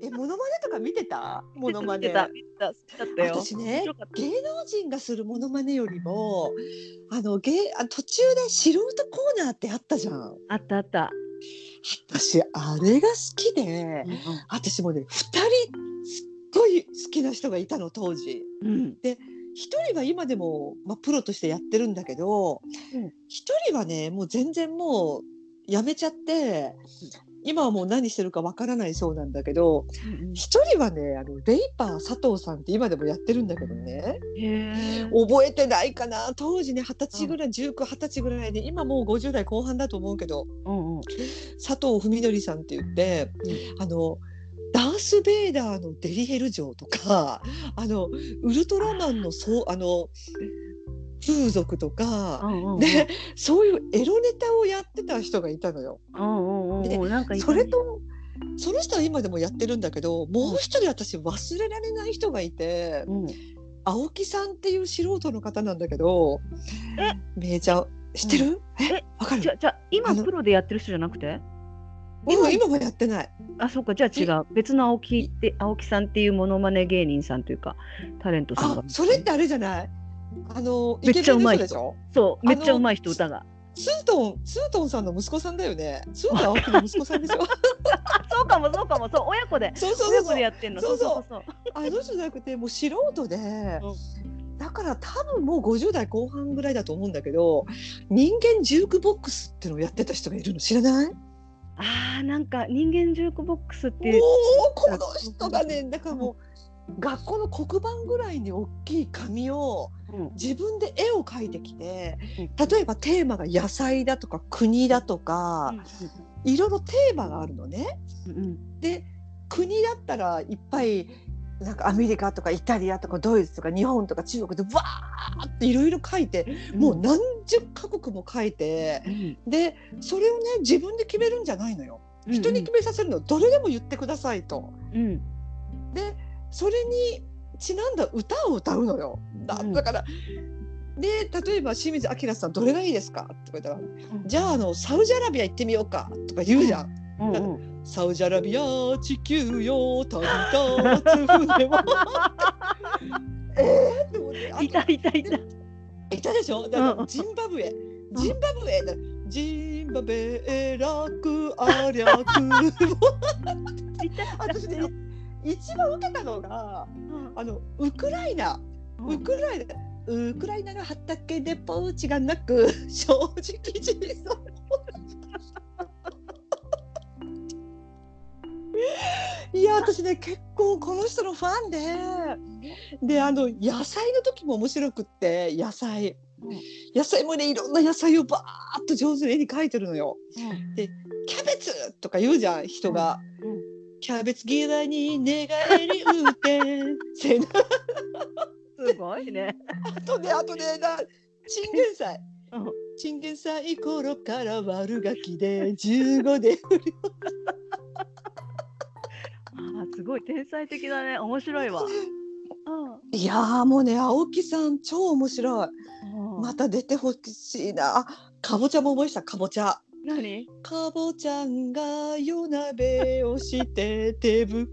モノマネとか 見てた？モノマネ。見てた見てた好きだったよ私ね芸能人がするモノマネよりもあの芸あ途中で素人コーナーってあったじゃん。あったあった、私あれが好きで私もね2人すっごい好きな人がいたの当時。うん。一人は今でも、まあ、プロとしてやってるんだけどうん。一、人はねもう全然もうやめちゃって今はもう何してるかわからないそうなんだけど一人はねあのレイパー佐藤さんって今でもやってるんだけどね。覚えてないかな当時ね二十歳ぐらい19、20歳ぐらいで今もう50代後半だと思うけどうんうん佐藤文則さんって言って、あのダース・ベイダーのデリヘル城とかあのウルトラマンのそうあの風俗とか、うんうんうん。でそういうエロネタをやってた人がいたのよ。うんそれとその人は今でもやってるんだけどもう一人私忘れられない人がいてうん。青木さんっていう素人の方なんだけどえ？めいちゃん知ってる、え？え？わかる？じゃじゃあ今プロでやってる人じゃなくて？今今もやってない。あそうか。じゃあ違う。別の青木って青木さんっていうモノマネ芸人さんというかタレントさんあがそれってあれじゃない？あのめっちゃうまい人。そうめっちゃうまい人歌がツートンツートンさんの息子さんだよね。ツートン青木の息子さんでしょ？そうかもそうかも。そう親子で。そうそうそうそう。でやってんの。そうそう。そうあの人じゃなくてもう素人で、うだから多分もう50代後半ぐらいだと思うんだけど人間ジュークボックスっていうのをやってた人がいるの知らない？あーなんか人間ジュークボックスっていうこの人がねだからもう学校の黒板ぐらいに大きい紙をうん。自分で絵を描いてきてうん。例えばテーマが野菜だとか国だとかいろいろテーマがあるのね。で国だったらいっぱいなんかアメリカとかイタリアとかドイツとか日本とか中国でわーっていろいろ書いて、もう何十カ国も書いてうん。でそれをね自分で決めるんじゃないのよ。人に決めさせるの。どれでも言ってくださいと。うん。でそれにちなんだ歌を歌うのよ。だうん。だから、で例えば清水明さんどれがいいですか？とか言ったらうん。じゃああのサウジアラビア行ってみようか。とか言うじゃん。うんうん。サウジアラビア地球よ旅立つ船も えー？って思っていたいたい。たいたでしょ？だかうんらジンバブエ。ジンバブエ。だジンバブエ楽ありゃく。い。た 私ね一番受けたのがあのウクライナ。ウクライナウクライナの畑でポーチがなく 正直人相いや私ね結構この人のファンで。であの野菜の時も面白くって野菜。うん。野菜もねいろんな野菜をバーッと上手に絵に描いてるのよ。うん。キャベツとか言うじゃん人が。うんキャベツ嫌いに寝返り打って すごいね。あとねあとねなチンゲン菜うんチンゲン菜頃から悪ガキで15であーすごい天才的だね。面白いわ。いやーもうね青木さん超面白い。うん。また出てほしいな。あかぼちゃも覚えしたかぼちゃ何？かぼちゃんが夜鍋をして手袋